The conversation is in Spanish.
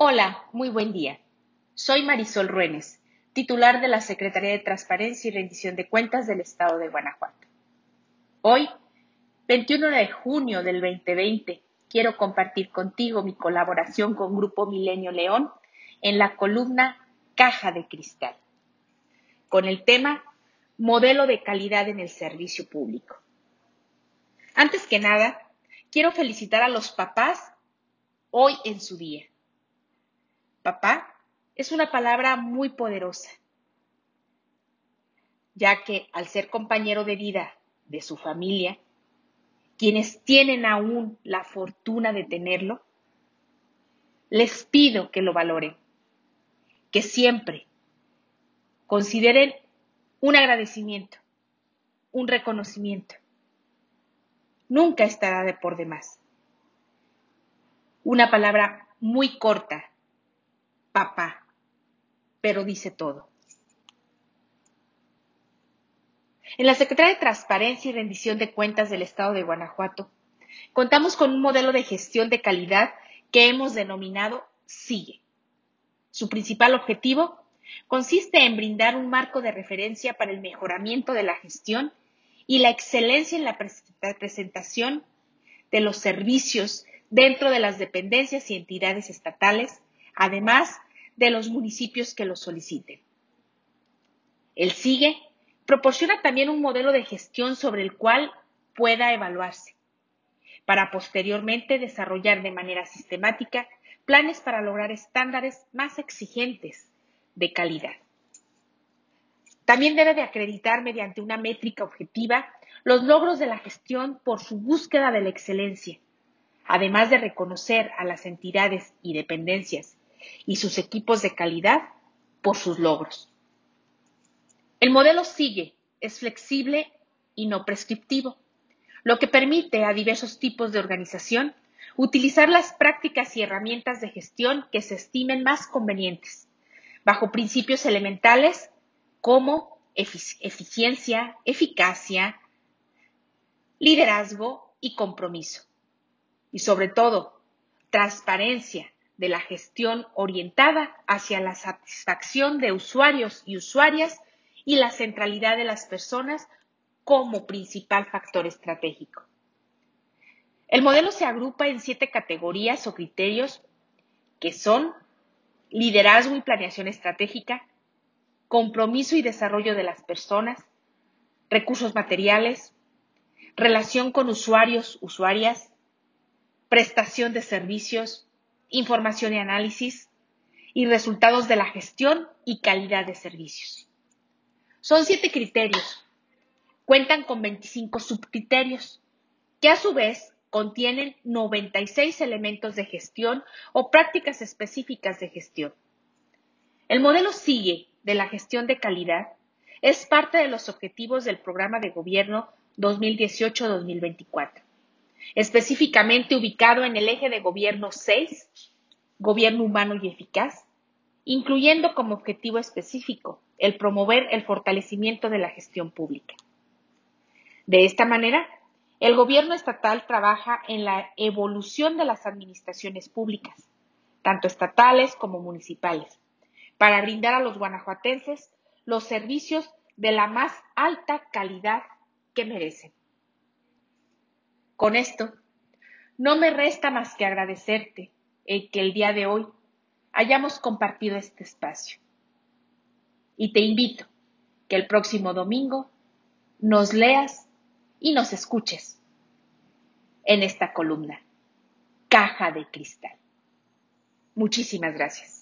Hola, muy buen día. Soy Marisol Ruénes, titular de la Secretaría de Transparencia y Rendición de Cuentas del Estado de Guanajuato. Hoy, 21 de junio del 2020, quiero compartir contigo mi colaboración con Grupo Milenio León en la columna Caja de Cristal, con el tema Modelo de calidad en el servicio público. Antes que nada, quiero felicitar a los papás hoy en su día Papá es una palabra muy poderosa, ya que al ser compañero de vida de su familia, quienes tienen aún la fortuna de tenerlo, les pido que lo valoren, que siempre consideren un agradecimiento, un reconocimiento. Nunca estará de por demás. Una palabra muy corta papá, pero dice todo. En la Secretaría de Transparencia y Rendición de Cuentas del Estado de Guanajuato, contamos con un modelo de gestión de calidad que hemos denominado SIGUE. Su principal objetivo consiste en brindar un marco de referencia para el mejoramiento de la gestión y la excelencia en la presentación de los servicios dentro de las dependencias y entidades estatales además de los municipios que lo soliciten. El SIGUE proporciona también un modelo de gestión sobre el cual pueda evaluarse, para posteriormente desarrollar de manera sistemática planes para lograr estándares más exigentes de calidad. También debe de acreditar mediante una métrica objetiva los logros de la gestión por su búsqueda de la excelencia, además de reconocer a las entidades y dependencias y sus equipos de calidad por sus logros. El modelo sigue, es flexible y no prescriptivo, lo que permite a diversos tipos de organización utilizar las prácticas y herramientas de gestión que se estimen más convenientes, bajo principios elementales como eficiencia, eficacia, liderazgo y compromiso. Y sobre todo, transparencia, de la gestión orientada hacia la satisfacción de usuarios y usuarias y la centralidad de las personas como principal factor estratégico. El modelo se agrupa en siete categorías o criterios que son liderazgo y planeación estratégica, compromiso y desarrollo de las personas, recursos materiales, relación con usuarios, usuarias, prestación de servicios, información y análisis y resultados de la gestión y calidad de servicios. Son siete criterios. Cuentan con 25 subcriterios, que a su vez contienen 96 elementos de gestión o prácticas específicas de gestión. El modelo sigue de la gestión de calidad es parte de los objetivos del programa de gobierno 2018-2024 específicamente ubicado en el eje de gobierno 6, gobierno humano y eficaz, incluyendo como objetivo específico el promover el fortalecimiento de la gestión pública. De esta manera, el gobierno estatal trabaja en la evolución de las administraciones públicas, tanto estatales como municipales, para brindar a los guanajuatenses los servicios de la más alta calidad que merecen. Con esto, no me resta más que agradecerte el que el día de hoy hayamos compartido este espacio. Y te invito que el próximo domingo nos leas y nos escuches en esta columna, Caja de Cristal. Muchísimas gracias.